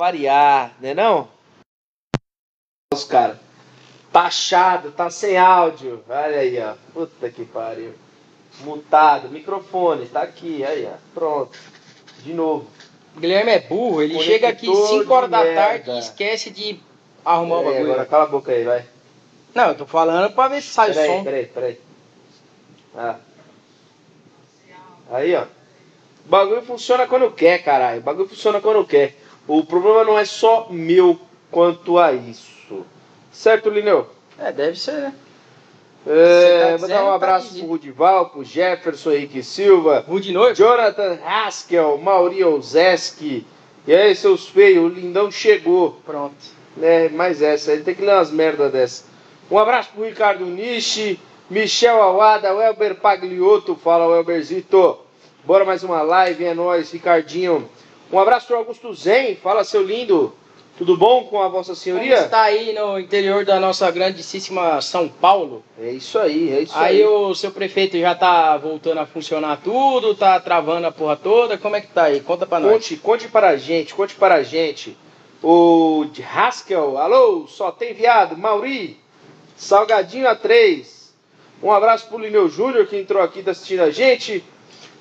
Variar, né não? Os caras. Taxado, tá sem áudio. Olha aí, ó. Puta que pariu. Mutado, microfone, tá aqui, aí, ó. Pronto. De novo. O Guilherme é burro, ele Conector chega aqui 5 horas da merda. tarde e esquece de arrumar o É, bagulho. agora cala a boca aí, vai. Não, eu tô falando pra ver se sai o Peraí, som. peraí, peraí. Ah. Aí, ó. O bagulho funciona quando quer, caralho. O bagulho funciona quando quer. O problema não é só meu quanto a isso. Certo, Lineu? É, deve ser, né? É, tá vou dizendo, dar um tá abraço dizendo. pro Rudival, pro Jefferson Henrique Silva, Rude noite. Jonathan Haskell, Mauri Ozeski. E aí, seus feios, o lindão chegou. Pronto. né? Mais essa, ele tem que ler umas merdas dessas. Um abraço pro Ricardo Nishi, Michel Awada, Welber Pagliotto, fala Welberzito. Bora mais uma live, é nóis, Ricardinho. Um abraço pro Augusto Zen, fala seu lindo. Tudo bom com a Vossa Como Senhoria? está aí no interior da nossa grandíssima São Paulo? É isso aí, é isso Aí aí. o seu prefeito já tá voltando a funcionar tudo, tá travando a porra toda. Como é que tá aí? Conta pra nós. Conte, conte para a gente, conte para a gente. O Haskell, alô, só tem viado. Mauri, Salgadinho a 3. Um abraço pro Lineu Júnior que entrou aqui, tá assistindo a gente.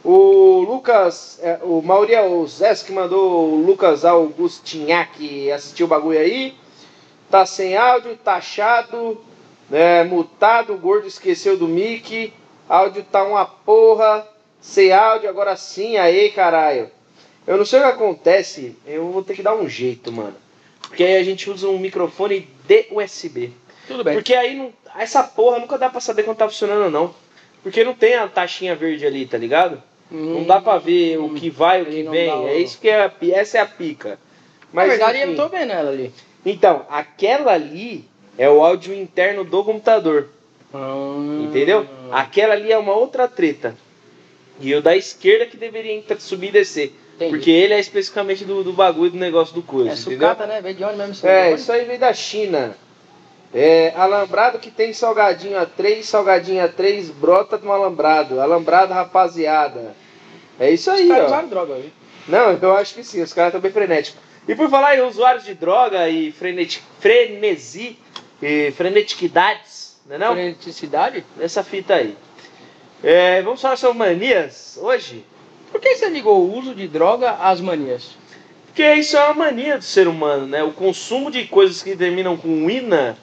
O Lucas, é, o Mauri Zés que mandou o Lucas Augustinhac assistir o bagulho aí. Tá sem áudio, taxado, né, mutado, o gordo esqueceu do mic. Áudio tá uma porra. Sem áudio, agora sim, aí caralho. Eu não sei o que acontece, eu vou ter que dar um jeito, mano. Porque aí a gente usa um microfone de USB. Tudo bem. Porque aí não, essa porra nunca dá pra saber quando tá funcionando ou não. Porque não tem a taxinha verde ali, tá ligado? Não dá pra ver o que vai, o que Hum. Vem. É isso que é a, essa é a pica. Na verdade, enfim. eu tô vendo ela ali. Então, aquela ali é o áudio interno do computador. Hum. Entendeu? Aquela ali é uma outra treta. E o da esquerda que deveria entrar- subir e descer. Entendi. Porque ele é especificamente do, do bagulho do negócio do coisa. É entendeu? sucata, né? Vem de onde mesmo? É, negócio? isso aí veio da China. É, alambrado que tem salgadinho a 3, salgadinho a 3, brota do alambrado. Alambrado, rapaziada. É isso aí, Os ó. droga hoje. Não, eu acho que sim, os caras estão bem frenéticos. E por falar em usuários de droga e freneti- frenesi e frenetiquidades, né não? Freneticidade? Essa fita aí. É, vamos falar sobre manias hoje? Por que você ligou o uso de droga às manias? Porque isso é uma mania do ser humano, né? O consumo de coisas que terminam com ina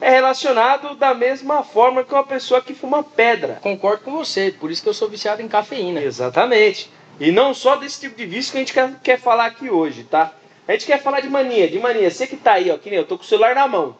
é relacionado da mesma forma que uma pessoa que fuma pedra. Concordo com você, por isso que eu sou viciado em cafeína. Exatamente. E não só desse tipo de vício que a gente quer, quer falar aqui hoje, tá? A gente quer falar de mania, de mania. Você que tá aí, ó, que nem eu, tô com o celular na mão.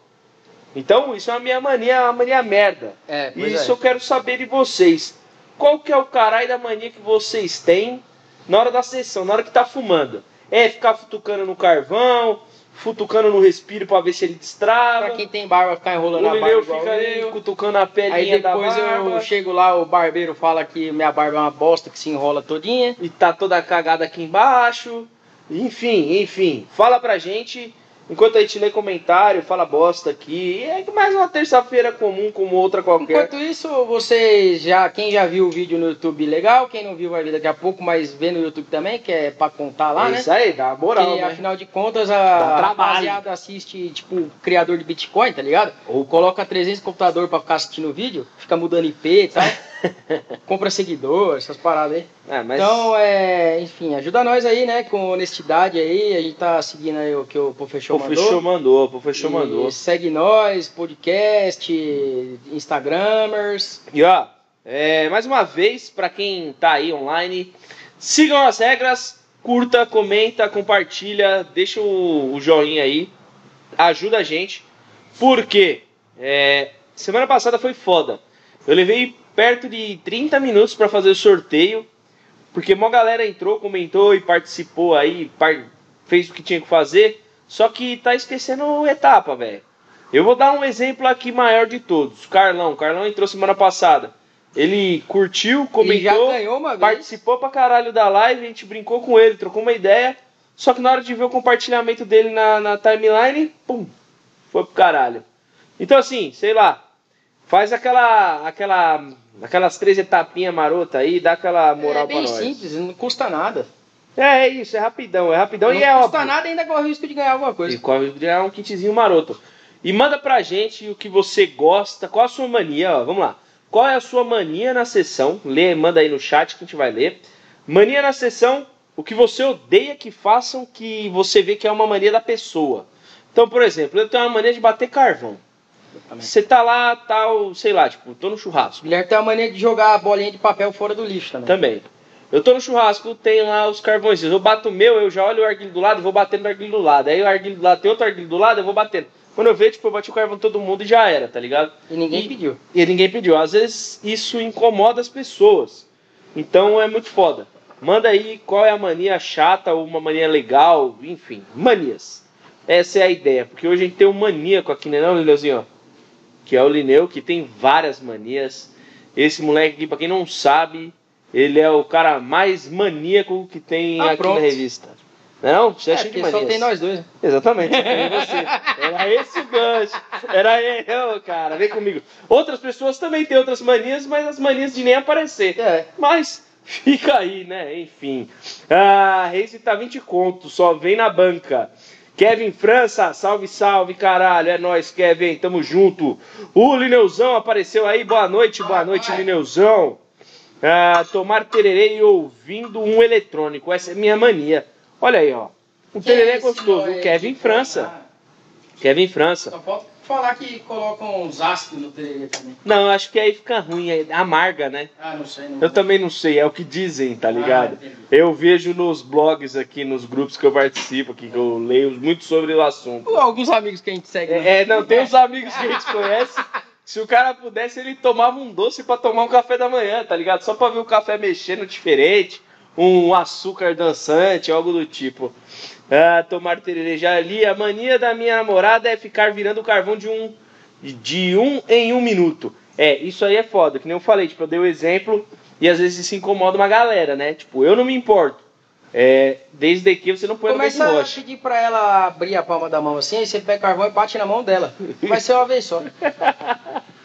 Então, isso é uma minha mania, uma mania merda. É, E pois isso é. eu quero saber de vocês. Qual que é o caralho da mania que vocês têm na hora da sessão, na hora que tá fumando? É ficar futucando no carvão, futucando no respiro pra ver se ele destrava. Pra quem tem barba, ficar enrolando o a barba fica eu. cutucando a pelinha Aí depois eu chego lá, o barbeiro fala que minha barba é uma bosta que se enrola todinha. e tá toda cagada aqui embaixo. Enfim, enfim, fala pra gente. Enquanto a gente lê comentário, fala bosta aqui. É mais uma terça-feira comum como outra qualquer. Enquanto isso, vocês já, quem já viu o vídeo no YouTube, legal. Quem não viu vai ver daqui a pouco, mas vê no YouTube também, que é pra contar lá, é né? isso aí, dá moral, Porque né? afinal de contas a rapaziada assiste, tipo, criador de Bitcoin, tá ligado? Ou coloca 300 computador pra ficar assistindo o vídeo, fica mudando IP, tá? Compra seguidor, essas paradas aí. É, mas Então, é, enfim, ajuda nós aí, né, com honestidade aí. A gente tá seguindo aí o que o Professor o mandou. fechou mandou, E mandou. Segue nós, podcast, Instagramers. E ó, é, mais uma vez, pra quem tá aí online, sigam as regras, curta, comenta, compartilha, deixa o, o joinha aí, ajuda a gente, porque é, semana passada foi foda. Eu levei perto de 30 minutos pra fazer o sorteio, porque uma galera entrou, comentou e participou aí, par- fez o que tinha que fazer, só que tá esquecendo etapa, velho. Eu vou dar um exemplo aqui maior de todos. Carlão. Carlão entrou semana passada. Ele curtiu, comentou, participou pra caralho da live, a gente brincou com ele, trocou uma ideia. Só que na hora de ver o compartilhamento dele na, na timeline, pum, foi pro caralho. Então assim, sei lá, faz aquela, aquela, aquelas três etapinhas marota aí, dá aquela moral é bem pra nós. simples, não custa nada. É, é isso, é rapidão, é rapidão não e é custa óbvio. nada e ainda corre o risco de ganhar alguma E coisa. corre o risco de ganhar um kitzinho maroto. E manda pra gente o que você gosta, qual a sua mania, ó, vamos lá. Qual é a sua mania na sessão? Lê, manda aí no chat que a gente vai ler. Mania na sessão, o que você odeia que façam que você vê que é uma mania da pessoa. Então, por exemplo, eu tenho uma mania de bater carvão. Você tá lá, tal, sei lá, tipo, tô no O churrasco. Guilherme tem a mania de jogar a bolinha de papel fora do lixo também. Também. Eu tô no churrasco, tem lá os carvões. Eu bato o meu, eu já olho o arguilho do lado e vou batendo no arguilho do lado. Aí o arguilho do lado tem outro arguilho do lado, eu vou batendo. Quando eu vejo, tipo, eu bati o carvão todo mundo e já era, tá ligado? E ninguém E- pediu. E ninguém pediu. Às vezes isso incomoda as pessoas. Então é muito foda. Manda aí qual é a mania chata ou uma mania legal, enfim, manias. Essa é a ideia, porque hoje a gente tem um maníaco aqui, né, não, Lineuzinho? Que é o Lineu, que tem várias manias. Esse moleque aqui, pra quem não sabe, ele é o cara mais maníaco que tem Ah, aqui pronto. na revista. Não? Você é, É, cheio de porque manias. só tem nós dois. né? Exatamente, você. Era esse o gancho. Era eu, cara. Vem comigo. Outras pessoas também têm outras manias, mas as manias de nem aparecer. É. Mas fica aí, né? Enfim. Ah, Reise tá 20 contos, só vem na banca. Kevin França, salve, salve, caralho. É nóis, Kevin, tamo junto. O Lineuzão apareceu aí. Boa noite, boa noite, Lineuzão. Ah, tomar tererê e ouvindo um eletrônico. Essa é minha mania. Olha aí, ó. Um tererê é gostoso. O Kevin França. Kevin França. Falar que colocam uns ácidos no tererê também. Não, eu acho que aí fica ruim, é amarga, né? Ah, não sei. Não. Eu também não sei, é o que dizem, tá ligado? Ah. Eu vejo nos blogs aqui, nos grupos que eu participo aqui, que eu leio muito sobre o assunto. Alguns amigos que a gente segue. né? É, é, não, tem uns amigos que a gente conhece. Se o cara pudesse, ele tomava um doce pra tomar um café da manhã, tá ligado? Só pra ver o café mexendo diferente, um açúcar dançante, algo do tipo. Ah, tomar tererê. Já li, a mania da minha namorada é ficar virando o carvão de um, de um em um minuto. É, isso aí é foda, que nem eu falei, tipo, eu dei o exemplo e às vezes isso incomoda uma galera, né? Tipo, eu não me importo. É, desde que você não põe Começa a pedir pra ela abrir a palma da mão assim, aí você pega carvão e bate na mão dela. Vai ser uma vez só.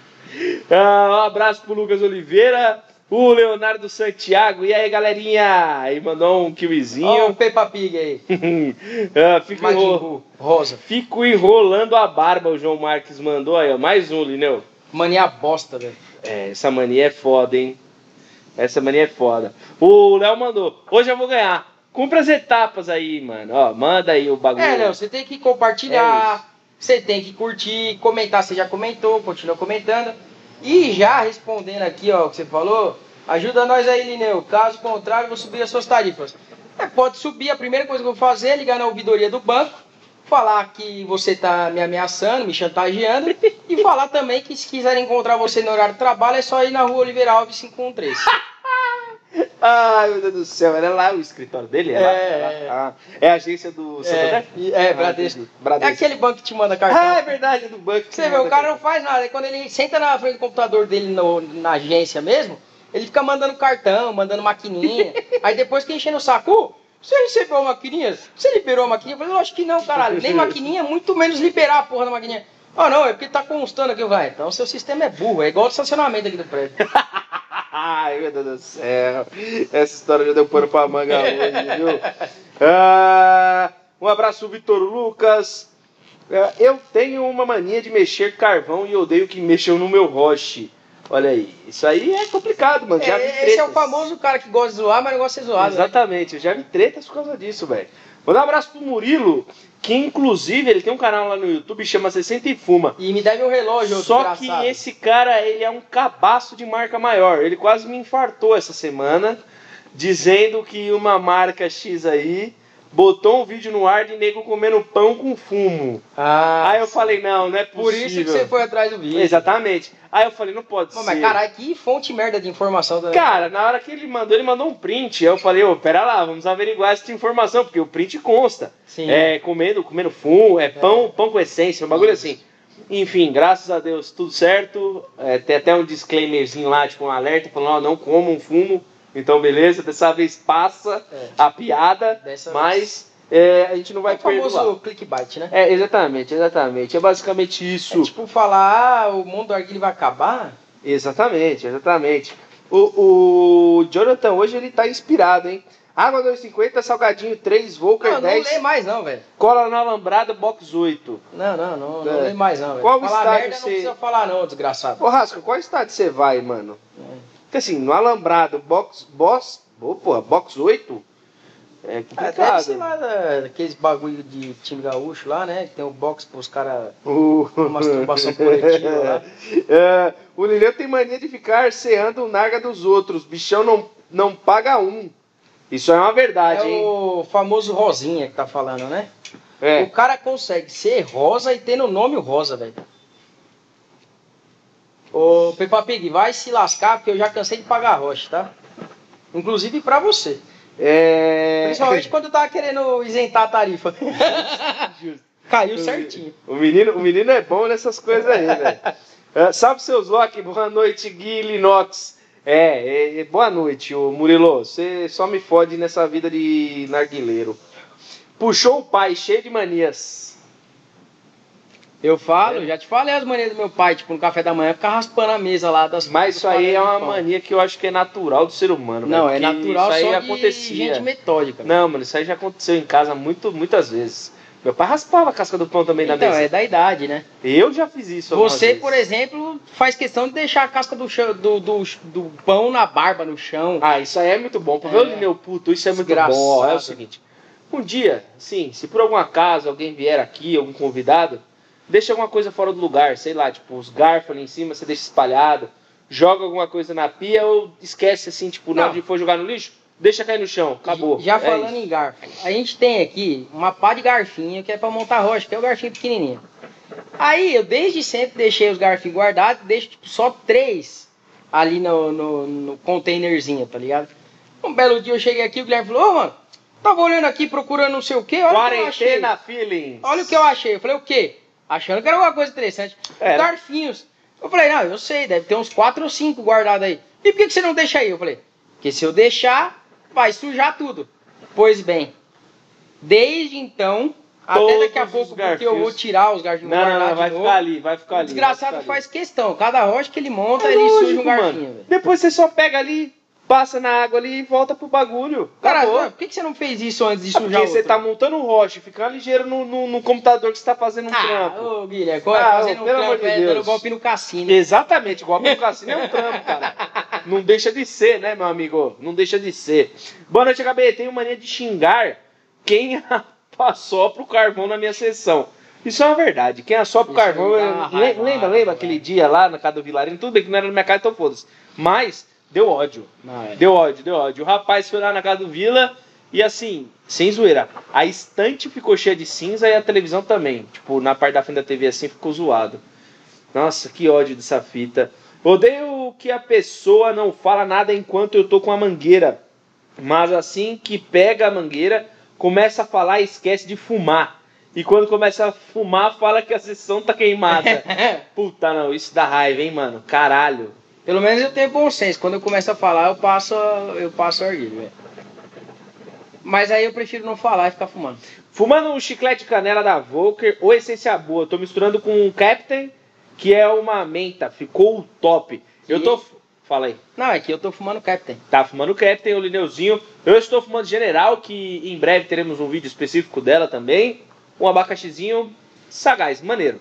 Ah, um abraço pro Lucas Oliveira, o Leonardo Santiago. E aí, galerinha? Aí mandou um Olha o kiwizinho. Peppa Pig aí. Ah, fico, enro- rosa. fico enrolando a barba, o João Marques mandou aí, ó. Mais um, Lineu. Mania bosta, velho. É, essa mania é foda, hein? Essa mania é foda. O Léo mandou. Hoje eu vou ganhar. Cumpra as etapas aí, mano. Ó, manda aí o bagulho. É, Léo, você tem que É compartilhar, você tem que curtir, comentar, você já comentou, continua comentando. E já respondendo aqui, ó, o que você falou, ajuda nós aí, Lineu. Caso contrário, vou subir as suas tarifas. É, pode subir, a primeira coisa que eu vou fazer é ligar na ouvidoria do banco, falar que você tá me ameaçando, me chantageando, e falar também que se quiserem encontrar você no horário de trabalho, é só ir na rua Oliveira Alves 513. Ai, meu Deus do céu. Era lá o escritório dele? É? É, É, lá. Ah, é a agência do É, Santander? e- é, Ah, Bradesco. entendi. É Bradesco. aquele banco que te manda cartão. Ah, é verdade, é do banco. que Você vê, o cara não faz nada. Quando ele senta na frente do computador dele no- na agência mesmo, ele fica mandando cartão, mandando maquininha. Aí depois que enchendo o saco, "Ô, você recebeu a maquininha? Você liberou a maquininha? Eu falei, lógico que não, caralho. Nem maquininha, muito menos liberar a porra da maquininha. Ah, não, é porque tá constando aqui, vai. Então seu sistema é burro, é igual o estacionamento aqui do prédio. Ai, meu Deus do céu. Essa história já deu pano pra manga hoje, viu? Ah, um abraço, Vitor Lucas. Ah, eu tenho uma mania de mexer carvão e odeio que mexam no meu roche. Olha aí, isso aí é complicado, mano. Já vi É, esse é o famoso cara que gosta de zoar, mas não gosta de ser zoado. né? Exatamente, eu já vi tretas por causa disso, velho. Vou dar um abraço pro Murilo, que inclusive ele tem um canal lá no YouTube chama 60 e Fuma. E me deve um relógio, Só que esse cara, ele é um cabaço de marca maior. Ele quase me infartou essa semana, dizendo que uma marca X aí botou um vídeo no ar de nego comendo pão com fumo. Ah, Aí eu falei, não, não é possível. por isso que você foi atrás do vídeo. Exatamente. Aí eu falei, não pode Pô, ser. mas caralho, que fonte merda de informação também. Cara, na hora que ele mandou, ele mandou um print. Aí eu falei, ô, pera lá, vamos averiguar essa informação, porque o print consta. Sim. É, comendo, comendo fumo, é pão, pão com essência, um bagulho assim. Enfim, graças a Deus, tudo certo. É, tem até um disclaimerzinho lá, tipo um alerta, falando, ó, não comam fumo. Então, beleza, dessa vez passa É. a piada, Dessa mas é, a gente não vai É o famoso perdoar. clickbait, né? É, exatamente, exatamente. É basicamente É isso. tipo falar, ah, o mundo do arguilho vai acabar. Exatamente, exatamente. O, o Jonathan hoje ele tá inspirado, hein? Água 2,50, salgadinho 3, Volker Não, não 10, lê mais não, velho. cola no alambrado, box 8. Não, não, não, não É. lê mais não, velho. Qual Falar estágio merda você- não precisa falar não, desgraçado. Ô Rasco, qual estado você vai, mano? Porque assim, no alambrado, box, boss, ô, porra, box 8, é Ah, complicado. ser lá da- daqueles bagulho de time gaúcho lá, né? Que tem o box pros caras. O... Masturbação coletiva lá. É, o Lineu tem mania de ficar ceando o narga dos outros. Bichão não, não paga um. Isso é uma verdade, É hein? o famoso Rosinha que tá falando, né? É. O cara consegue ser rosa e ter no nome o rosa, velho. Ô, Peppa Pig, vai se lascar porque eu já cansei de pagar rocha, tá? Inclusive pra você. É... Principalmente quando eu tava querendo isentar a tarifa. Caiu certinho. O menino, o menino é bom nessas coisas aí, velho. É, salve seus Loki, boa noite, Gui Linox. É, é, é, boa noite, ô Murilo. Você só me fode nessa vida de narguileiro. Puxou o pai, cheio de manias. Eu falo, já te falei as maneiras do meu pai, tipo, no café da manhã, ficar raspando a mesa lá das Mas isso aí é uma mania que eu acho que é natural do ser humano. Não, velho, é porque natural isso aí só acontecia. de gente metódica. Não, mano, isso aí já aconteceu em casa muito, muitas vezes. Meu pai raspava a casca do pão também na Então, mesa. é da idade, né? Eu já fiz isso. Você, vezes. por exemplo, faz questão de deixar a casca do, chão, do, do, do pão na barba, no chão. Ah, isso aí é muito bom. Pra É. ver o Lineu puto, isso é muito Desgraçado. bom. É o seguinte: um dia, sim, se por algum acaso alguém vier aqui, algum convidado, deixa alguma coisa fora do lugar, sei lá, tipo, os garfos ali em cima, você deixa espalhado, joga alguma coisa na pia ou esquece assim, tipo, na hora Não. de for jogar no lixo, deixa cair no chão, acabou. Já É falando isso. em garfo, a gente tem aqui uma pá de garfinho que é pra montar rocha, que é o garfinho pequenininho. Aí eu desde sempre deixei os garfinhos guardados, deixo tipo, só três ali no, no, no containerzinho, tá ligado? Um belo dia eu cheguei aqui, o Guilherme falou, ô mano, tava olhando aqui procurando não sei o que, olha o que eu achei. Quarentena feelings. Olha o que eu achei. Eu falei, o quê? Achando que era alguma coisa interessante. Era. Garfinhos. Eu falei, não, eu sei, deve ter uns 4 ou 5 guardados aí. E por que, que você não deixa aí? Eu falei, porque se eu deixar, vai sujar tudo. Pois bem, desde então, até Todos daqui a pouco, porque eu vou tirar os garfinhos Não, não, não, vai ficar ali, vai ficar O ali. desgraçado vai ficar ali. faz questão. Cada rocha que ele monta, É ele suja lógico, um garfinho. Depois você só pega ali, passa na água ali e volta pro bagulho. Cara, por que, que você não fez isso antes de É sujar porque você tá montando um rocha, fica ligeiro no, no, no computador que você tá fazendo um Ah, trampo. ô Guilherme, Ah, fazendo ô, um trampo, de é, dando golpe no cassino. Exatamente, igual no cassino é um trampo, cara. Não deixa de ser, né, meu amigo? Não deixa de ser. Boa noite, HB. Tenho mania de xingar quem assopra o carvão na minha sessão. Isso é uma verdade. Quem assopra o Isso carvão. raiva, lembra, raiva, lembra aquele velho. dia lá na casa do Vilarinho? Tudo bem que não era na minha casa, então foda-se. Mas deu ódio. Não, é. Deu ódio, deu ódio. O rapaz foi lá na casa do Vila e assim, sem zoeira, a estante ficou cheia de cinza e a televisão também. Tipo, na parte da frente da TV assim ficou zoado. Nossa, que ódio dessa fita. Odeio que a pessoa não fala nada enquanto eu tô com a mangueira. Mas assim que pega a mangueira, começa a falar e esquece de fumar. E quando começa a fumar, fala que a sessão tá queimada. Puta, não, isso dá raiva, hein, mano? Caralho. Pelo menos eu tenho bom senso. Quando eu começo a falar, eu passo, eu passo arguilho, velho. Mas aí eu prefiro não falar e ficar fumando. Fumando um chiclete de canela da Volker ou essência boa. Tô misturando com um Captain, que é uma menta. Ficou top. Eu tô. Fala aí. Não, é que eu tô fumando Captain. Tá fumando Captain, o Lineuzinho. Eu estou fumando General, que em breve teremos um vídeo específico dela também. Um abacaxizinho sagaz, maneiro.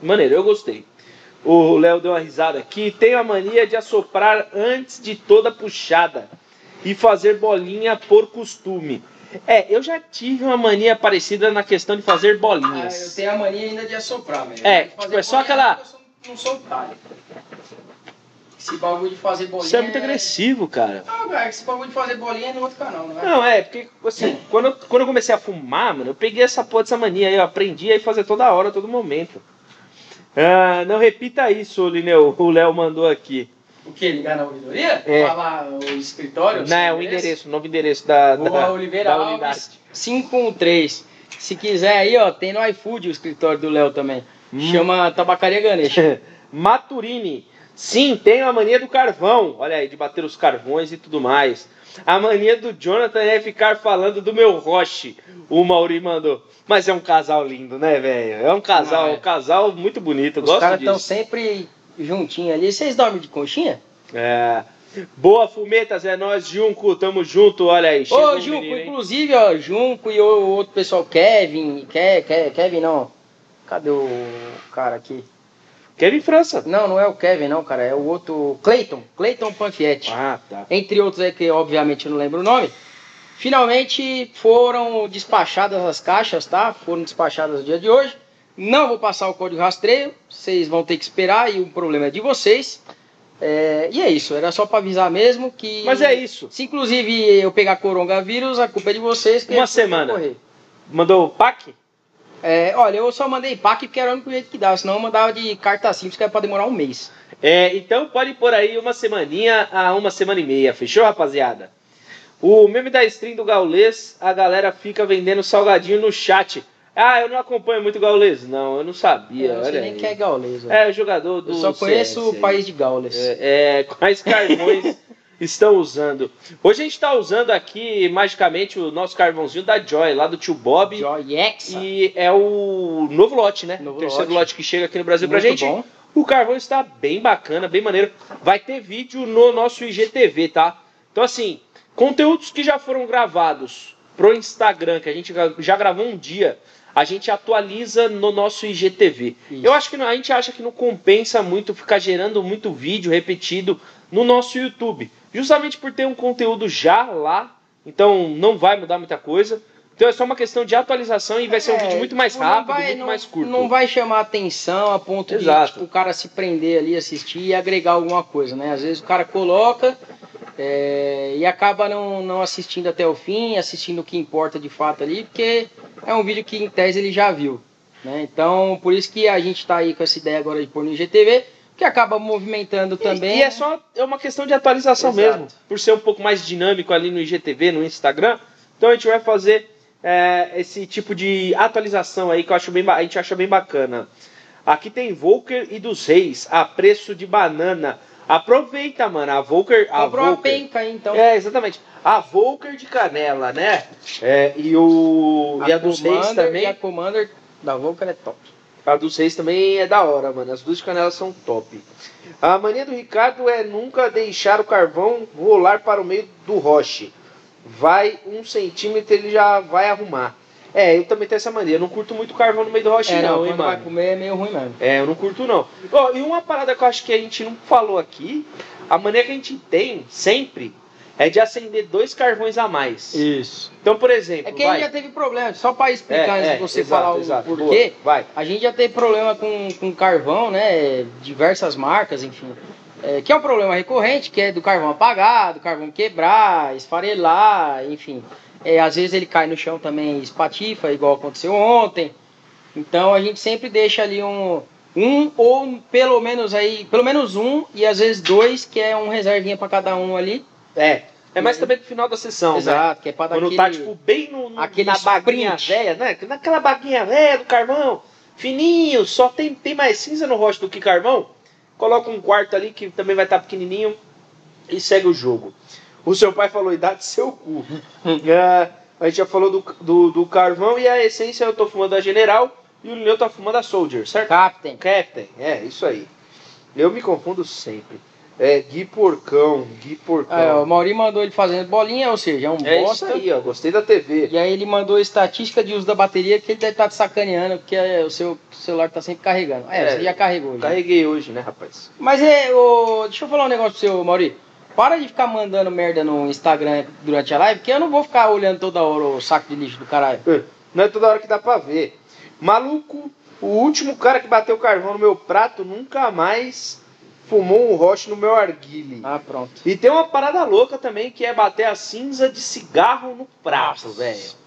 Maneiro, eu gostei. O Léo deu uma risada aqui. Tenho a mania de assoprar antes de toda puxada e fazer bolinha por costume. É, eu já tive uma mania parecida na questão de fazer Ah, eu bolinhas. tenho a mania ainda de assoprar, velho. É, tipo, é só aquela- eu sou- não sou otário. Esse bagulho de fazer bolinha. Isso é muito agressivo, cara. Não, cara, esse bagulho de fazer bolinha é no outro canal, não é? Não, é, porque assim, quando eu, quando eu comecei a fumar, mano, eu peguei essa porra dessa mania aí, eu aprendi a fazer toda hora, todo momento. Ah, não repita isso, Lineu, o Léo mandou aqui. O que? Ligar na ouvidoria? É. Falar o escritório? Não, é o endereço, o novo endereço da, Rua da, Oliveira da Alves, unidade. 513. Se quiser aí, ó, tem no iFood o escritório do Léo também. Chama Tabacaria Ganesha. Maturini. Sim, tenho a mania do carvão. Olha aí, de bater os carvões e tudo mais. A mania do Jonathan é ficar falando do meu Roche. O Mauri mandou. Mas é um casal lindo, né, velho? É um casal, é. um casal muito bonito. Os caras estão sempre juntinhos ali. Vocês dormem de conchinha? É. Boa, Fumetas, é nós, Junco, tamo junto, olha aí. Ô, Junco, menino, inclusive, ó, Junco e o outro pessoal, Kevin, Ke, Ke- Kevin não. Cadê o cara aqui? Kevin França. Não, não é o Kevin não, cara, é o outro, Clayton, Clayton Panfietti. Ah, tá. Entre outros aí que obviamente eu não lembro o nome. Finalmente foram despachadas as caixas, tá? Foram despachadas no dia de hoje. Não vou passar o código rastreio, vocês vão ter que esperar e o problema é de vocês. É, e é isso, era só para avisar mesmo que. Mas é isso. Se inclusive eu pegar coronavírus, a culpa é de vocês. que Uma vou semana. Mandou o pack? É, olha, eu só mandei PAC porque era o único jeito que dava, senão eu mandava de carta simples que era pra demorar um mês. É, então pode pôr aí uma semaninha a uma semana e meia, fechou, rapaziada? O meme da stream do Gaulês, a galera fica vendendo salgadinho no chat. Ah, eu não acompanho muito o Gaulês. Não, eu não sabia. eu não sei olha nem aí. quem é gaulês. velho. É, o jogador do eu só conheço CS o país de aí. Gaules. É, é, quais carvões estão usando? Hoje a gente está usando aqui, magicamente, o nosso carvãozinho da Joy, lá do tio Bob. Joy Exa. E é o novo lote, né? Novo o terceiro lote. lote. que chega aqui no Brasil pra Muito gente. bom. O carvão está bem bacana, bem maneiro. Vai ter vídeo no nosso IGTV, tá? Então, assim, conteúdos que já foram gravados pro Instagram, que a gente já- já gravou um dia, a gente atualiza no nosso IGTV. Isso. Eu acho que não- a gente acha que não compensa muito ficar gerando muito vídeo repetido no nosso YouTube. Justamente por ter um conteúdo já lá, então não vai mudar muita coisa. Então é só uma questão de atualização e vai ser um É, vídeo muito mais rápido, vai- muito não- mais curto. Não vai chamar atenção a ponto Exato. de tipo, o cara se prender ali, assistir e agregar alguma coisa, né? Às vezes o cara coloca é, e acaba não, não assistindo até o fim, assistindo o que importa de fato ali, porque é um vídeo que em tese ele já viu. Né? Então, por isso que a gente está aí com essa ideia agora de pôr no IGTV, que acaba movimentando também. E é só é uma questão de atualização Exato. mesmo. Por ser um pouco mais dinâmico ali no IGTV, no Instagram. Então a gente vai fazer é, esse tipo de atualização aí que eu acho bem, a gente acha bem bacana. Aqui tem Volker e dos Reis, a preço de banana. Aproveita, mano. A Volker. A Comprou Volker penca aí, então. É, exatamente. A Volker de canela, né? É, e o. e a dos Reis também. E a Commander da Volker é top. A dos Reis também é da hora, mano. As duas de canela são top. A mania do Ricardo é nunca deixar o carvão rolar para o meio do roche. Vai um centímetro ele já vai arrumar. É, eu também tenho essa mania. Eu não curto muito carvão no meio do roche, É, não, não, hein, quando vai mano. comer é meio ruim mesmo. É, eu não curto, não. Ó, e uma parada que eu acho que a gente não falou aqui, a mania que a gente tem sempre é de acender dois carvões a mais. Isso. Então, por exemplo, É que a vai. gente já teve problema, só para explicar É, antes é, de você exato, falar o exato. porquê, Boa, vai. a gente já teve problema com, com carvão, né? Diversas marcas, enfim. É, que é um problema recorrente, que é do carvão apagar, do carvão quebrar, esfarelar, enfim. É, às vezes ele cai no chão também e espatifa, igual aconteceu ontem. Então a gente sempre deixa ali um, um ou pelo menos aí, pelo menos um e às vezes dois, que é um reservinha para cada um ali. É. É mais também pro final da sessão, né? Exato, que é para dar Quando aquele... tá, tipo, bem no, no- aquele na baguinha velha, né? Naquela baguinha velha do carvão, fininho, só tem, tem mais cinza no rosto do que carvão. Coloca um quarto ali que também vai estar pequenininho e segue o jogo. O seu pai falou, idade seu cu. É, a gente já falou do, do, do carvão e a essência eu tô fumando a General e o Lineu tá fumando a Soldier, certo? Captain. Captain, é, isso aí. Eu me confundo sempre. É Gui Porcão, Gui Porcão. É, o Mauri mandou ele fazendo bolinha, ou seja, é um É bosta. isso aí, ó. Gostei da TV. E aí ele mandou estatística de uso da bateria que ele deve estar te sacaneando, porque é, o seu celular tá sempre carregando. É, É, você já carregou. Já. Carreguei hoje, né, rapaz? Mas é, ô, deixa eu falar um negócio pro seu, Mauri. Para de ficar mandando merda no Instagram durante a live, porque eu não vou ficar olhando toda hora o saco de lixo do caralho. Não é toda hora que dá pra ver. Maluco, o último cara que bateu carvão no meu prato nunca mais fumou um roche no meu arguile. Ah, pronto. E tem uma parada louca também que é bater a cinza de cigarro no prato, velho.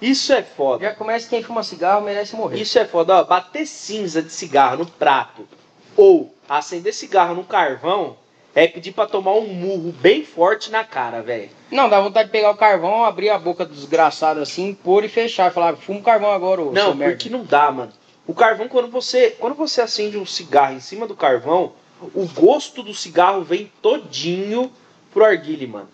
Isso é foda. Já começa quem fuma cigarro merece morrer. Isso é foda, ó. Bater cinza de cigarro no prato ou acender cigarro no carvão é pedir pra tomar um murro bem forte na cara, velho. Não, dá vontade de pegar o carvão, abrir a boca do desgraçado assim, pôr e fechar. E falar, fuma o carvão agora, ô Não, seu merda. porque não dá, mano. O carvão, quando você, quando você acende um cigarro em cima do carvão, o gosto do cigarro vem todinho pro arguile, mano.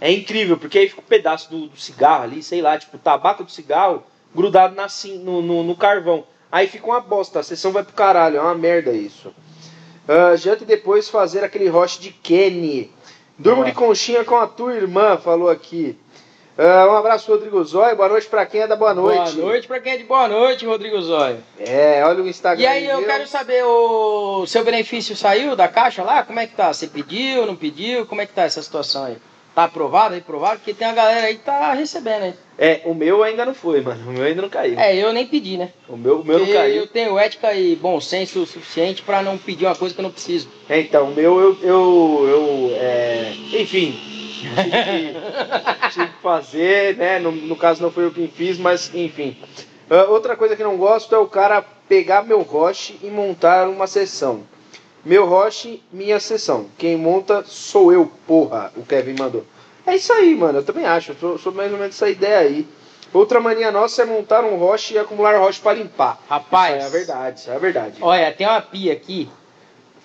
É incrível, porque aí fica um pedaço do, do cigarro ali, sei lá, tipo, o tabaco do cigarro grudado na, no, no, no carvão. Aí fica uma bosta, a sessão vai pro caralho, é uma merda isso. Uh, janta e depois fazer aquele roche de Kenny. Durmo de conchinha com a tua irmã, falou aqui. Uh, um abraço, Rodrigo Zóio. Boa noite pra quem é da boa noite. Boa noite pra quem é de boa noite, Rodrigo Zóio. É, olha o Instagram. E aí, eu quero saber, o seu benefício saiu da caixa lá? Como é que tá? Você pediu, não pediu? Como é que tá essa situação aí? Tá aprovado, reprovado? Porque tem uma galera aí que tá recebendo aí. É, o meu ainda não foi, mano. O meu ainda não caiu. É, eu nem pedi, né? O meu, o meu não caiu. Eu tenho ética e bom senso suficiente para não pedir uma coisa que eu não preciso. É, então, o meu, eu. eu, eu é... Enfim. Tive que, tive que fazer, né? No, no caso não foi eu quem fiz, mas enfim. Uh, outra coisa que não gosto é o cara pegar meu roche e montar uma sessão. Meu roche, minha sessão. Quem monta sou eu, porra, o Kevin mandou. É isso aí, mano. Eu também acho. Eu sou, sou mais ou menos essa ideia aí. Outra mania nossa é montar um roche e acumular roche para limpar. Rapaz. Isso é a verdade, isso é a verdade. Olha, tem uma pia aqui.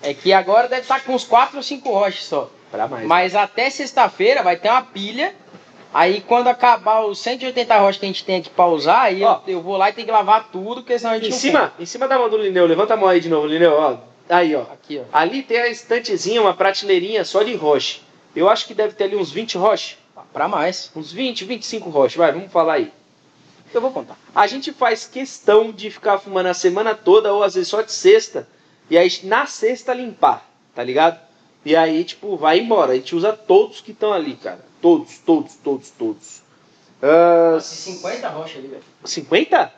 É que agora deve estar com uns 4 ou 5 roches só. Pra mais. Mas até sexta-feira vai ter uma pilha. Aí quando acabar os 180 roches que a gente tem aqui pra usar, aí eu, eu, vou lá e tenho que lavar tudo, porque senão a gente em cima, Em cima da mão do Lineu, levanta a mão aí de novo, Lineu, ó. Aí, ó. Aqui, ó. Ali tem a estantezinha, uma prateleirinha só de roche. Eu acho que deve ter ali uns 20 roches. Pra mais. Uns 20, 25 roches. Vai, vamos falar aí. Eu vou contar. A gente faz questão de ficar fumando a semana toda, ou às vezes só de sexta. E aí na sexta limpar, tá ligado? E aí, tipo, vai embora. A gente usa todos que estão ali, cara. Todos, todos, todos, todos. Uh, 50 rochas ali, velho. 50?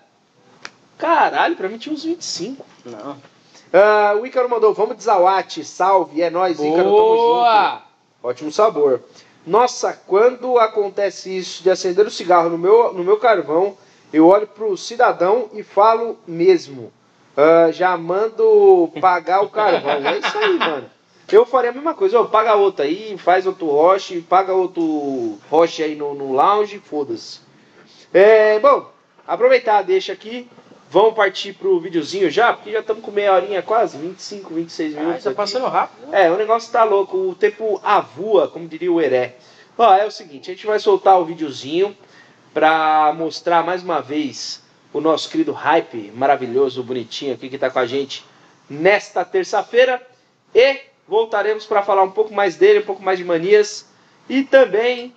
Caralho, pra mim tinha uns 25. Não. Uh, o Ícaro mandou, vamos de Zawate, salve, é nóis, Ícaro, tamo junto. Ótimo sabor. Nossa, quando acontece isso de acender o cigarro no meu, no meu carvão, eu olho pro cidadão e falo mesmo. Uh, já mando pagar o carvão. É isso aí, mano. Eu faria a mesma coisa, ó, paga outro aí, faz outro roche, paga outro roche aí no, no lounge, foda-se. É, bom, aproveitar, deixa aqui. Vamos partir pro videozinho já, porque já estamos com meia horinha quase, 25, 26 minutos. Ah, tá passando rápido. Né? É, o negócio tá louco, o tempo avua, como diria o Heré. Ó, é o seguinte, a gente vai soltar o videozinho para mostrar mais uma vez o nosso querido Hype, maravilhoso, bonitinho aqui que tá com a gente nesta terça-feira. E voltaremos para falar um pouco mais dele, um pouco mais de manias e também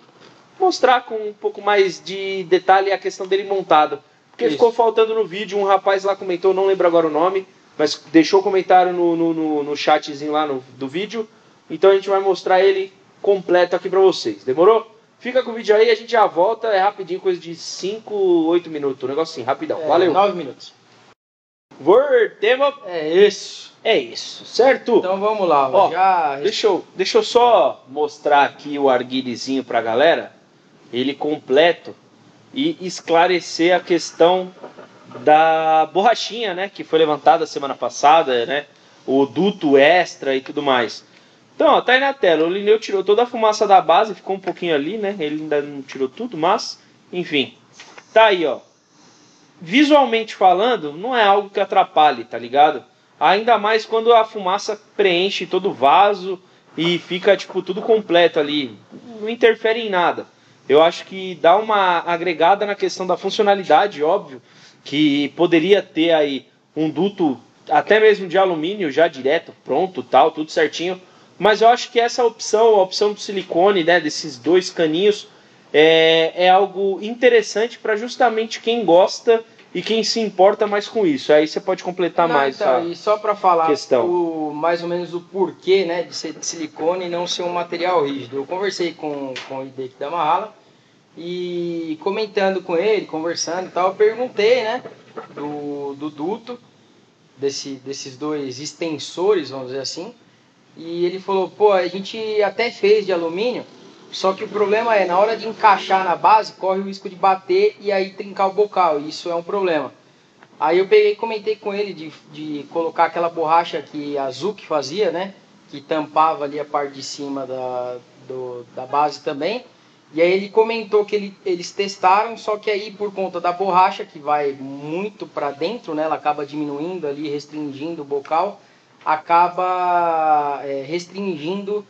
mostrar com um pouco mais de detalhe a questão dele montado. Porque Isso. ficou faltando no vídeo, um rapaz lá comentou, não lembro agora o nome, mas deixou comentário no, no, no, no chatzinho lá no, do vídeo. Então a gente vai mostrar ele completo aqui para vocês. Demorou? Fica com o vídeo aí, a gente já volta, é rapidinho, coisa de 5, 8 minutos, um negócio assim, rapidão. É, Valeu. 9 minutos. Voltemos. É isso. É isso, certo? Então vamos lá. Ó, já... deixa, eu, deixa eu só mostrar aqui o arguilezinho pra galera. Ele completo. E esclarecer a questão da borrachinha, né? Que foi levantada semana passada, né? O duto extra e tudo mais. Então, ó, tá aí na tela. O Lineu tirou toda a fumaça da base, ficou um pouquinho ali, né? Ele ainda não tirou tudo, mas, enfim. Tá aí, ó. Visualmente falando, não é algo que atrapalhe, tá ligado? Ainda mais quando a fumaça preenche todo o vaso e fica tipo tudo completo ali. Não interfere em nada. Eu acho que dá uma agregada na questão da funcionalidade, óbvio, que poderia ter aí um duto até mesmo de alumínio já direto, pronto, tal, tudo certinho. Mas eu acho que essa opção, a opção do silicone, né, desses dois caninhos, é, é algo interessante para justamente quem gosta e quem se importa mais com isso. Aí você pode completar não, mais então, e só para falar questão. O, mais ou menos o porquê né, de ser de silicone e não ser um material rígido. Eu conversei com, com o Idek da Mahala e comentando com ele, conversando e tal, eu perguntei né, do, do duto, desse, desses dois extensores, vamos dizer assim, e ele falou, pô, a gente até fez de alumínio, só que o problema é, na hora de encaixar na base, corre o risco de bater e aí trincar o bocal. Isso é um problema. Aí eu peguei e comentei com ele de, de colocar aquela borracha que a Zuc fazia, né? Que tampava ali a parte de cima da, do, da base também. E aí ele comentou que ele, eles testaram, só que aí por conta da borracha, que vai muito para dentro, né, ela acaba diminuindo ali, restringindo o bocal, acaba é, restringindo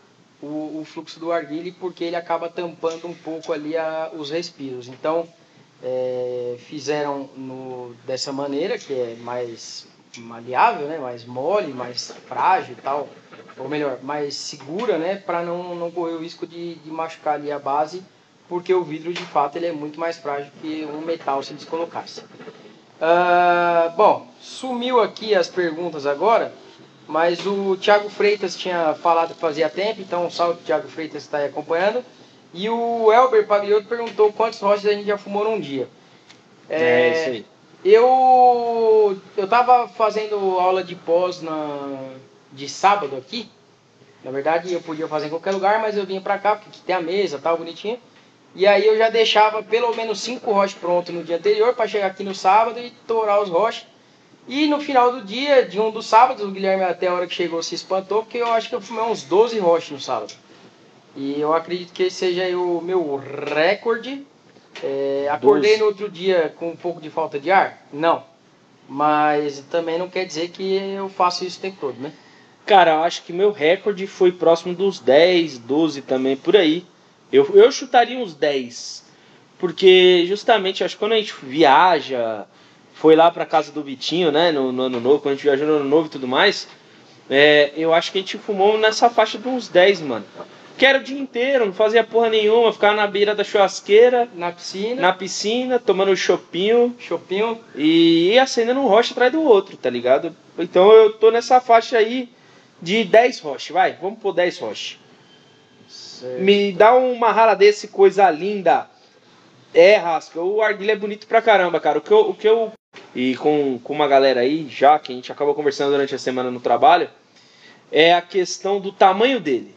o, o, fluxo do arguile, porque ele acaba tampando um pouco ali a, os respiros. Então, é, fizeram no, dessa maneira, que é mais maleável, né, mais mole, mais frágil e tal, ou melhor, mais segura, né, para não, não correr o risco de, de machucar ali a base porque o vidro de fato ele é muito mais frágil que um metal se descolocasse. Uh, bom, sumiu aqui as perguntas agora, mas o Thiago Freitas tinha falado que fazia tempo, então salve Thiago Freitas está aí acompanhando. E o Elber Pagliotto perguntou quantos rochas a gente já fumou num dia. É, é isso aí. Eu eu tava fazendo aula de pós na, de sábado aqui. Na verdade, eu podia fazer em qualquer lugar, mas eu vinha pra cá, porque tem a mesa, tal, bonitinho. E aí eu já deixava pelo menos cinco roches prontos no dia anterior para chegar aqui no sábado e tourar os roches. E no final do dia, de um dos sábados, o Guilherme até a hora que chegou se espantou, porque eu acho que eu fumei uns 12 roches no sábado. E eu acredito que esse seja o meu recorde. É, acordei no outro dia com um pouco de falta de ar? Não. Mas também não quer dizer que eu faço isso o tempo todo, né? Cara, eu acho que meu recorde foi próximo dos 10, 12 também, por aí. Eu, eu chutaria uns 10. Porque justamente, acho que quando a gente viaja, foi lá pra casa do Vitinho, né? No, no ano novo, quando a gente viajou no ano novo e tudo mais. É, eu acho que a gente fumou nessa faixa de uns 10, mano. Que era o dia inteiro, não fazia porra nenhuma, ficava na beira da churrasqueira, na piscina, na piscina, tomando chopinho, chopinho e acendendo um rocha atrás do outro, tá ligado? Então eu tô nessa faixa aí de 10 roches, vai, vamos por 10 roches. Me dá uma rala desse, coisa linda. É, Rasca, o Arguilha é bonito pra caramba, cara. O que eu. O que eu e com, com uma galera aí, já que a gente acabou conversando durante a semana no trabalho, é a questão do tamanho dele.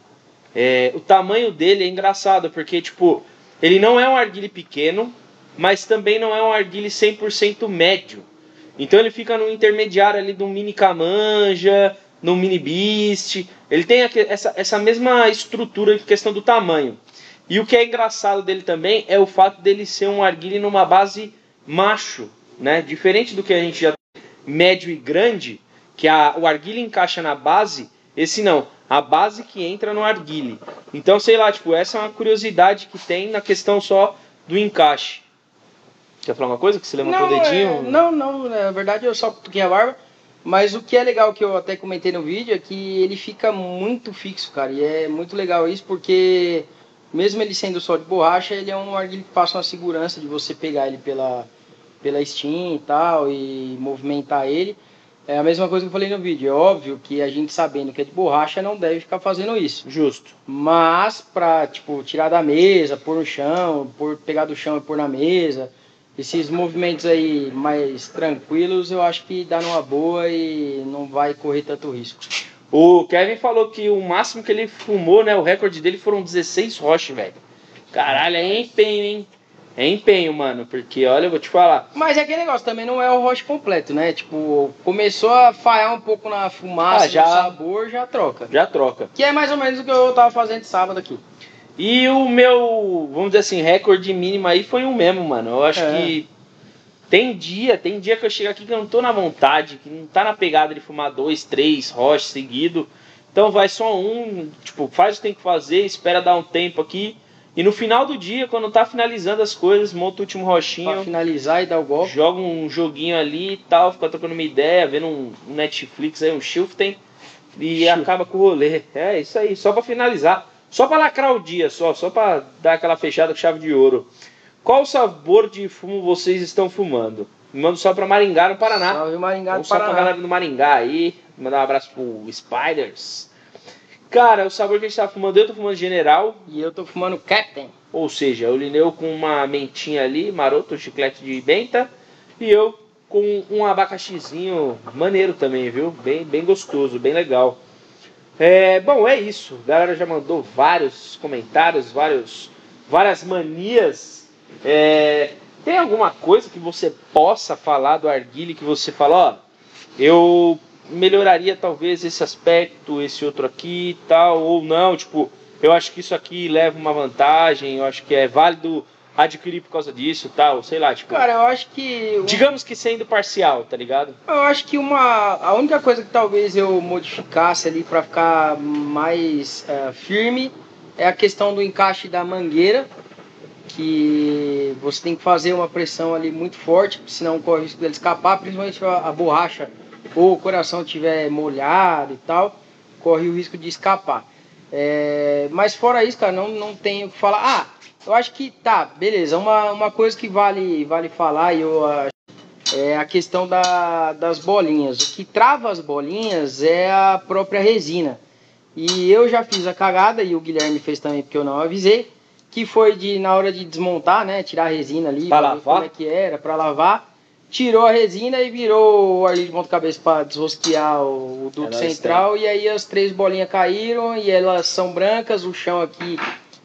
É, o tamanho dele é engraçado, porque, tipo, ele não é um arguile pequeno, mas também não é um arguile 100% médio. Então ele fica no intermediário ali do mini camanja, no mini beast. Ele tem essa, essa mesma estrutura em questão do tamanho. E o que é engraçado dele também é o fato dele ser um arguile numa base macho, né? Diferente do que a gente já tem médio e grande, que a, o arguile encaixa na base, esse não, a base que entra no arguile. Então, sei lá, tipo, essa é uma curiosidade que tem na questão só do encaixe. Quer falar uma coisa que você levantou não, o dedinho? É, não, não, na verdade eu só toquei a barba. Mas o que é legal que eu até comentei no vídeo é que ele fica muito fixo, cara. E é muito legal isso porque, mesmo ele sendo só de borracha, ele é um arguilho que passa uma segurança de você pegar ele pela, pela Steam e tal e movimentar ele. É a mesma coisa que eu falei no vídeo. É óbvio que a gente sabendo que é de borracha não deve ficar fazendo isso. Justo. Mas pra, tipo, tirar da mesa, pôr no chão, pôr, pegar do chão e pôr na mesa esses movimentos aí mais tranquilos, eu acho que dá numa boa e não vai correr tanto risco. O Kevin falou que o máximo que ele fumou, né, o recorde dele foram 16 roches, velho. Caralho, é empenho, hein? É empenho, mano, porque olha, eu vou te falar. Mas é aquele negócio, também não é o roche completo, né? Tipo, começou a falhar um pouco na fumaça, ah, já, no sabor, já troca. Já troca. Que é mais ou menos o que eu tava fazendo sábado aqui. E o meu, vamos dizer assim, recorde mínimo aí foi um mesmo, mano. Eu acho é. que tem dia, tem dia que eu chego aqui que eu não tô na vontade, que não tá na pegada de fumar dois, três roches seguido. Então vai só um, tipo, faz o que tem que fazer, espera dar um tempo aqui. E no final do dia, quando tá finalizando as coisas, monta o último rochinho. Pra finalizar e dar o golpe. Joga um joguinho ali e tal, fica trocando uma ideia, vendo um, Netflix aí, um Shiften. E acaba com o rolê. É isso aí, só pra finalizar. Só para lacrar o dia, só, só para dar aquela fechada com chave de ouro. Qual sabor de fumo vocês estão fumando? Mando só para Maringá, no Paraná. Salve Maringá, no Paraná. Só pra galera do Maringá aí. Mandar um abraço pro Spiders. Cara, o sabor que a gente tá fumando, eu tô fumando General. E eu tô fumando Captain. Ou seja, o Lineu com uma mentinha ali, maroto, chiclete de benta. E eu com um abacaxizinho maneiro também, viu? Bem, bem gostoso, bem legal. É, bom, é isso. A galera já mandou vários comentários, vários, várias manias. É, tem alguma coisa que você possa falar do Arguile que você fala, ó, eu melhoraria talvez esse aspecto, esse outro aqui e tal, ou não, tipo, eu acho que isso aqui leva uma vantagem, eu acho que é válido adquirir por causa disso tal, sei lá, tipo. Cara, eu acho que. Digamos que sendo parcial, tá ligado? Eu acho que uma. A única coisa que talvez eu modificasse ali para ficar mais uh, firme é a questão do encaixe da mangueira. Que você tem que fazer uma pressão ali muito forte, senão corre o risco dele escapar, principalmente a, a borracha ou o coração estiver molhado e tal, corre o risco de escapar. É, mas fora isso, cara, não, não tenho o que falar. Ah, eu acho que tá, beleza. Uma, uma coisa que vale, vale falar e eu é a questão da, das bolinhas. O que trava as bolinhas é a própria resina. E eu já fiz a cagada e o Guilherme fez também porque eu não avisei, que foi de na hora de desmontar, né, tirar a resina ali, para lavar, como é que era, para lavar, tirou a resina e virou ar de ponta cabeça para desrosquear o, duto central e aí as três bolinhas caíram e elas são brancas, o chão aqui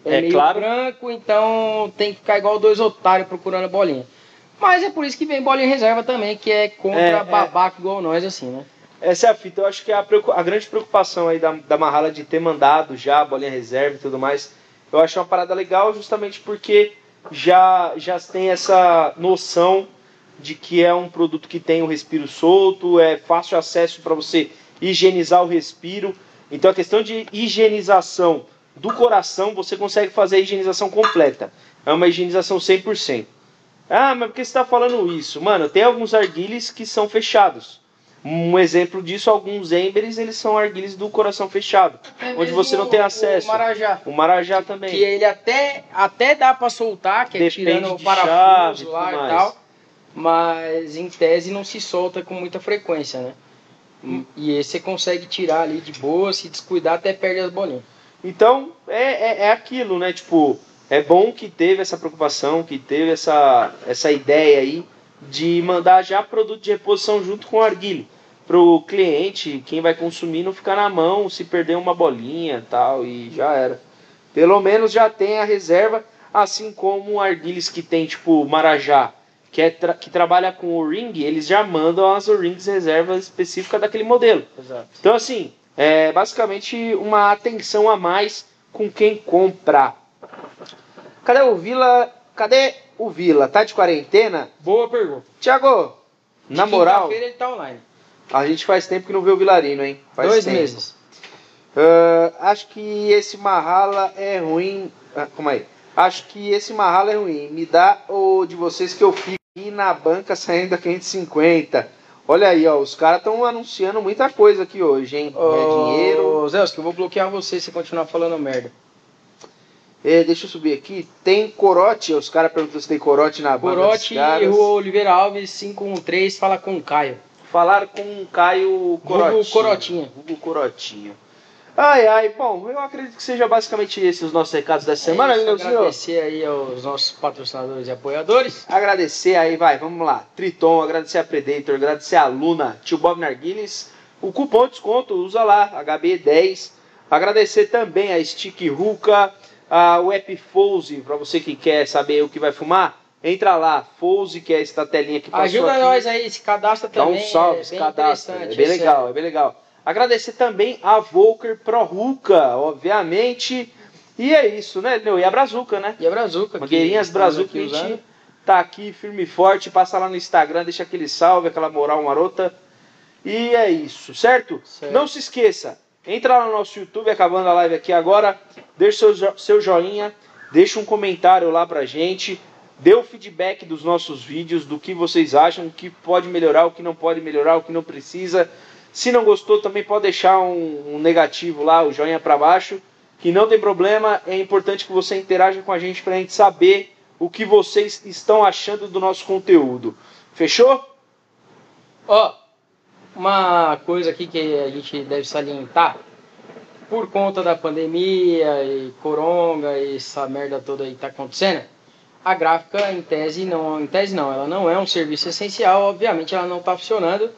é, é meio claro. branco, então tem que ficar igual dois otários procurando a bolinha. Mas é por isso que vem bolinha reserva também, que é contra é, é. babaca é. igual nós, assim, né? Essa é a fita. Eu acho que é a, a grande preocupação aí da, da Mahala de ter mandado já a bolinha reserva e tudo mais. Eu acho uma parada legal justamente porque já, já tem essa noção de que é um produto que tem o respiro solto, é fácil acesso para você higienizar o respiro. Então a questão de higienização do coração, você consegue fazer a higienização completa. É uma higienização 100%. Ah, mas por que você está falando isso? Mano, tem alguns arguiles que são fechados. Um exemplo disso, alguns embers, eles são arguiles do coração fechado, é onde você não tem acesso. O marajá. O marajá também. Que ele até, até dá para soltar, que é Depende tirando o parafuso lá e, e tal, mas em tese não se solta com muita frequência, né? E esse você consegue tirar ali de boa, se descuidar até perde as bolinhas. Então, é, é, é, aquilo, né? Tipo, é bom que teve essa preocupação, que teve essa, essa ideia aí de mandar já produto de reposição junto com o arguilho. Para o cliente, quem vai consumir, não ficar na mão se perder uma bolinha tal, e já era. Pelo menos já tem a reserva, assim como arguilhos que tem, tipo, Marajá, que, é tra que trabalha com o ring, eles já mandam as rings reservas específicas daquele modelo. Exato. Então, assim, é basicamente uma atenção a mais com quem compra. Cadê o Vila? Cadê o Vila? Tá de quarentena? Boa pergunta. Tiago, na moral. ele tá online. A gente faz tempo que não vê o Vilarino, hein? Faz Dois tempo. meses. Uh, acho que esse Mahala é ruim. Ah, calma aí. Acho que esse Mahala é ruim. Me dá o de vocês que eu fico aqui na banca saindo a 550. Olha aí, ó, os caras estão anunciando muita coisa aqui hoje, hein? Ô, é dinheiro. Zé, que eu vou bloquear você se continuar falando merda. É, deixa eu subir aqui. Tem corote, os caras perguntam se tem corote na banda Corote e o Oliveira Alves 513 fala com o Caio. Falar com o Caio Corotinha. Hugo Corotinha. Hugo Corotinha. Ai, ai, bom, eu acredito que seja basicamente esses os nossos recados dessa é semana, né, Agradecer aí aos nossos patrocinadores e apoiadores. Agradecer aí, vai, vamos lá. Triton, agradecer a Predator, agradecer a Luna, tio Bob Narguiles. O cupom de desconto, usa lá, HB10. Agradecer também a Stick Ruka, a Web Fose, para você que quer saber o que vai fumar. Entra lá, Fose, que é essa telinha que passou Ajuda aqui. nós aí, se cadastra também. Dá um salve, é se cadastra. É bem legal, é bem legal. Agradecer também a Volker Ruka, obviamente. E é isso, né, Leo? E a Brazuca, né? E a Brazuca. Mangueirinhas Brazuca, a gente tá aqui firme e forte. Passa lá no Instagram, deixa aquele salve, aquela moral marota. E é isso, certo? certo? Não se esqueça, entra lá no nosso YouTube, acabando a live aqui agora. Deixa seu, seu joinha, deixa um comentário lá pra gente. Dê o feedback dos nossos vídeos, do que vocês acham, o que pode melhorar, o que não pode melhorar, o que não precisa. Se não gostou, também pode deixar um, um negativo lá, o joinha para baixo, que não tem problema. É importante que você interaja com a gente para a gente saber o que vocês estão achando do nosso conteúdo. Fechou? Ó, uma coisa aqui que a gente deve salientar, por conta da pandemia e coronga e essa merda toda aí tá acontecendo, a gráfica em tese não, em tese não, ela não é um serviço essencial, obviamente ela não está funcionando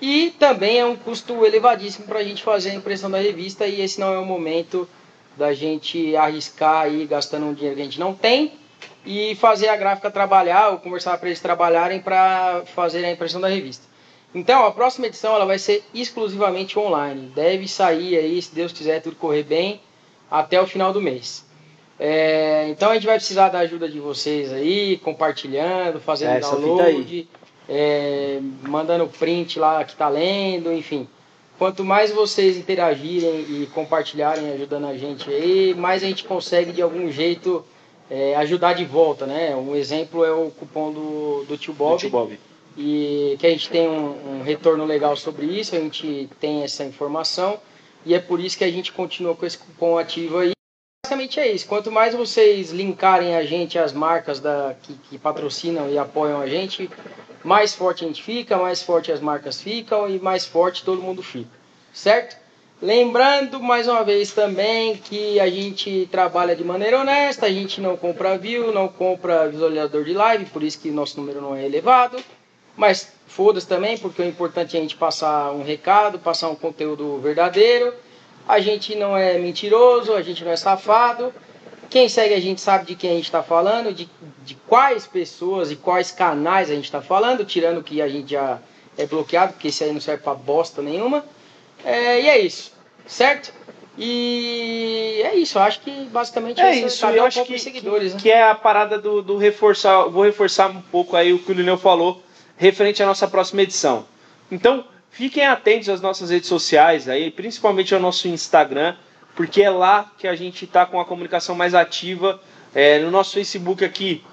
e também é um custo elevadíssimo para a gente fazer a impressão da revista e esse não é o momento da gente arriscar aí gastando um dinheiro que a gente não tem e fazer a gráfica trabalhar ou conversar para eles trabalharem para fazer a impressão da revista. Então, a próxima edição ela vai ser exclusivamente online. Deve sair aí, se Deus quiser tudo correr bem, até o final do mês. É, então a gente vai precisar da ajuda de vocês aí, compartilhando, fazendo É, download, é, mandando print lá que tá lendo, enfim. Quanto mais vocês interagirem e compartilharem, ajudando a gente aí, mais a gente consegue de algum jeito é, ajudar de volta, né? Um exemplo é o cupom do, do Tio Bob, Do tio Bob. e que a gente tem um, um retorno legal sobre isso, a gente tem essa informação e é por isso que a gente continua com esse cupom ativo aí. Basicamente é isso. Quanto mais vocês linkarem a gente às marcas da, que, que patrocinam e apoiam a gente, mais forte a gente fica, mais forte as marcas ficam e mais forte todo mundo fica. Certo? Lembrando mais uma vez também que a gente trabalha de maneira honesta, a gente não compra view, não compra visualizador de live, por isso que nosso número não é elevado. Mas foda-se também, porque o importante é a gente passar um recado, passar um conteúdo verdadeiro. A gente não é mentiroso, a gente não é safado. Quem segue a gente sabe de quem a gente está falando, de, de quais pessoas e quais canais a gente está falando, tirando que a gente já é bloqueado, porque isso aí não serve para bosta nenhuma. É, e é isso, certo? E é isso, eu acho que basicamente É esse isso, eu acho que, seguidores, né? que é a parada do, do reforçar. Vou reforçar um pouco aí o que o Lineu falou referente à nossa próxima edição. Então, fiquem atentos às nossas redes sociais aí, principalmente ao nosso Instagram, porque é lá que a gente está com a comunicação mais ativa. É, no nosso Facebook aqui,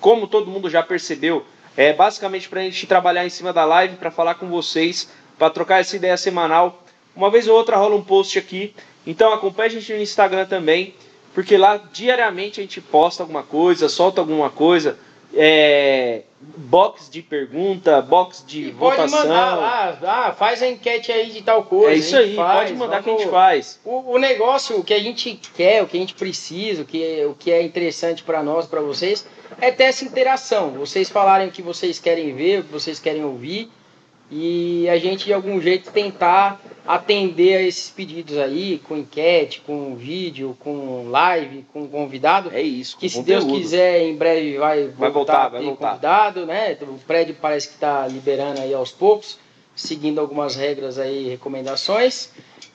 como todo mundo já percebeu, é basicamente para a gente trabalhar em cima da live, para falar com vocês, para trocar essa ideia semanal. Uma vez ou outra rola um post aqui. Então acompanhe a gente no Instagram também, porque lá diariamente a gente posta alguma coisa, solta alguma coisa. É, box de pergunta, box de E pode votação. mandar lá, ah, faz a enquete aí de tal coisa. é isso aí, faz, pode mandar que a gente faz. O, o negócio, o que a gente quer, o que a gente precisa, o que é, o que é interessante para nós, para vocês, é ter essa interação. Vocês falarem o que vocês querem ver, o que vocês querem ouvir, e a gente de algum jeito tentar atender a esses pedidos aí, com enquete, com vídeo, com live, com convidado. É isso. Que se Deus quiser, em breve vai voltar, voltar, vai voltar. convidado, né? O prédio parece que está liberando aí aos poucos, seguindo algumas regras aí, recomendações.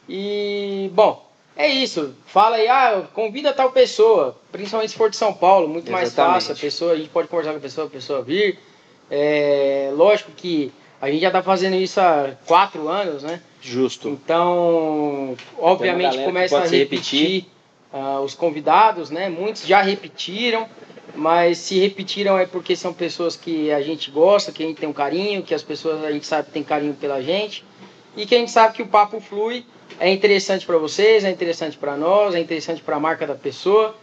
E, bom, é isso. Fala aí, ah, convida tal pessoa, principalmente se for de São Paulo, muito mais Exatamente. fácil. A pessoa, a gente pode conversar com a pessoa, a pessoa vir. É, lógico que a gente já está fazendo isso há quatro anos, né? Justo. Então, obviamente começa a repetir, repetir. ah, os convidados, né? Muitos já repetiram, mas se repetiram é porque são pessoas que a gente gosta, que a gente tem um carinho, que as pessoas a gente sabe que tem carinho pela gente e que a gente sabe que o papo flui, é interessante para vocês, é interessante para nós, é interessante para a marca da pessoa,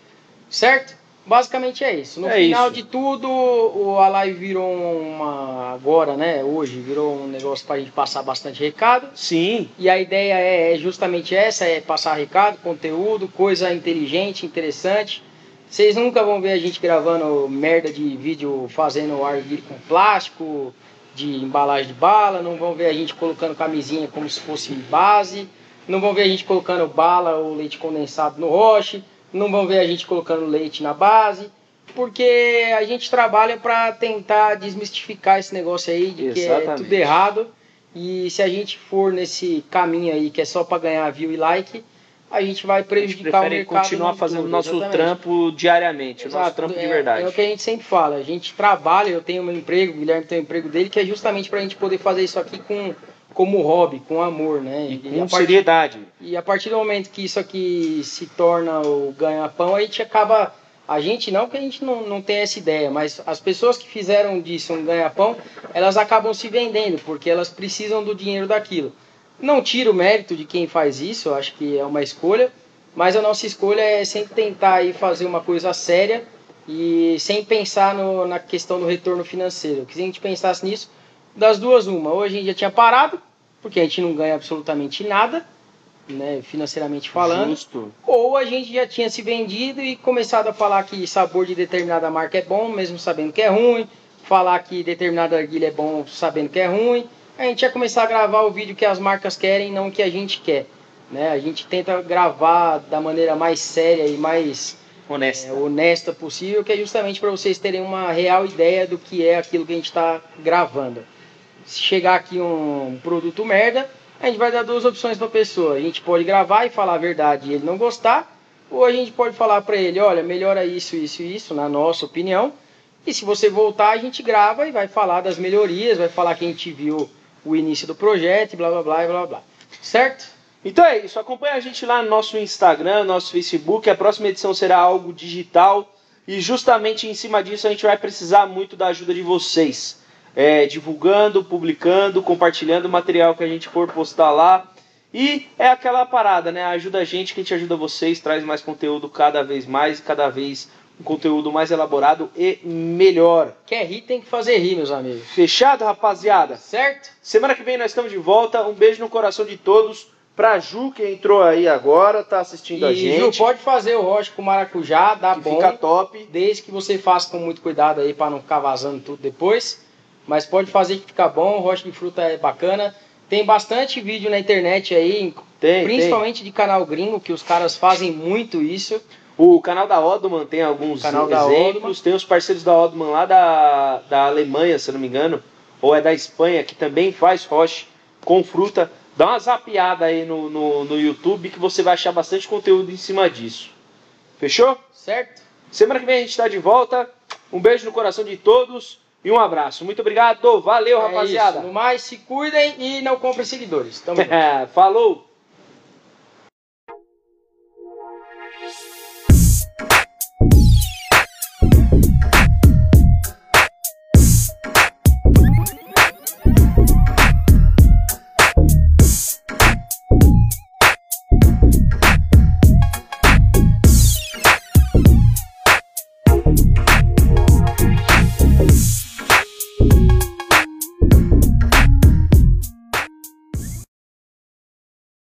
certo? Basicamente é isso. No É final isso. de tudo, o, a live virou uma agora, né? Hoje virou um negócio para a gente passar bastante recado. Sim, E a ideia é, é justamente essa, é passar recado, conteúdo, coisa inteligente, interessante. Vocês nunca vão ver a gente gravando merda de vídeo fazendo arguilho com plástico, de embalagem de bala, não vão ver a gente colocando camisinha como se fosse base, não vão ver a gente colocando bala ou leite condensado no roche, não vão ver a gente colocando leite na base, porque a gente trabalha para tentar desmistificar esse negócio aí de que é Exatamente. tudo errado. E se a gente for nesse caminho aí que é só para ganhar view e like, a gente vai a gente prejudicar o mercado. continuar fazendo o nosso exatamente. trampo diariamente, o nosso Exato, trampo de é- verdade. É o que a gente sempre fala. A gente trabalha, eu tenho meu emprego, o Guilherme tem o emprego dele, que é justamente para a gente poder fazer isso aqui com como hobby, com amor, né? E com partir- seriedade. e a partir do momento que isso aqui se torna o ganha-pão, a gente acaba. A gente não, que a gente não, não tem essa ideia, mas as pessoas que fizeram disso um ganha-pão, elas acabam se vendendo, porque elas precisam do dinheiro daquilo. Não tiro o mérito de quem faz isso, acho que é uma escolha, mas a nossa escolha é sempre tentar aí fazer uma coisa séria e sem pensar no- na questão do retorno financeiro. Que se a gente pensasse nisso, das duas, uma. Ou a gente já tinha parado, porque a gente não ganha absolutamente nada, né, financeiramente falando, Justo. ou a gente já tinha se vendido e começado a falar que sabor de determinada marca é bom, mesmo sabendo que é ruim, falar que determinada arguilha é bom, sabendo que é ruim. A gente ia começar a gravar o vídeo que as marcas querem, não o que a gente quer. Né? A gente tenta gravar da maneira mais séria e mais Honesta. é, honesta possível, que é justamente para vocês terem uma real ideia do que é aquilo que a gente está gravando. Se chegar aqui um produto merda, a gente vai dar duas opções para a pessoa. A gente pode gravar e falar a verdade e ele não gostar, ou a gente pode falar para ele, olha, melhora isso, isso e isso, na nossa opinião. E se você voltar, a gente grava e vai falar das melhorias, vai falar que a gente viu o início do projeto, e blá blá blá blá blá. Certo? Então é isso, acompanha a gente lá no nosso Instagram, no nosso Facebook. A próxima edição será algo digital e justamente em cima disso a gente vai precisar muito da ajuda de vocês. É, divulgando, publicando, compartilhando o material que a gente for postar lá. E é aquela parada, né? Ajuda a gente, que a gente ajuda vocês, traz mais conteúdo cada vez mais, cada vez um conteúdo mais elaborado e melhor. Quer rir, tem que fazer rir, meus amigos. Fechado, rapaziada? Certo? Semana que vem nós estamos de volta. Um beijo no coração de todos. Pra Ju, que entrou aí agora, tá assistindo e, a gente. Ju, pode fazer o rocha com maracujá, dá que bom. Fica top. Desde que você faça com muito cuidado aí para não ficar vazando tudo depois. Mas pode fazer que fica bom, rocha de fruta é bacana. Tem bastante vídeo na internet aí, Tem, principalmente de canal gringo, que os caras fazem muito isso. O canal da Odman tem alguns exemplos. Tem os parceiros da Odman lá da, da Alemanha, se não me engano, ou é da Espanha, que também faz roche com fruta. Dá uma zapiada aí no, no, no YouTube que você vai achar bastante conteúdo em cima disso. Fechou? Certo? Semana que vem a gente está de volta. Um beijo no coração de todos e um abraço. Muito obrigado. Valeu, É rapaziada. isso. No mais, se cuidem e não comprem seguidores. Tamo junto. Falou!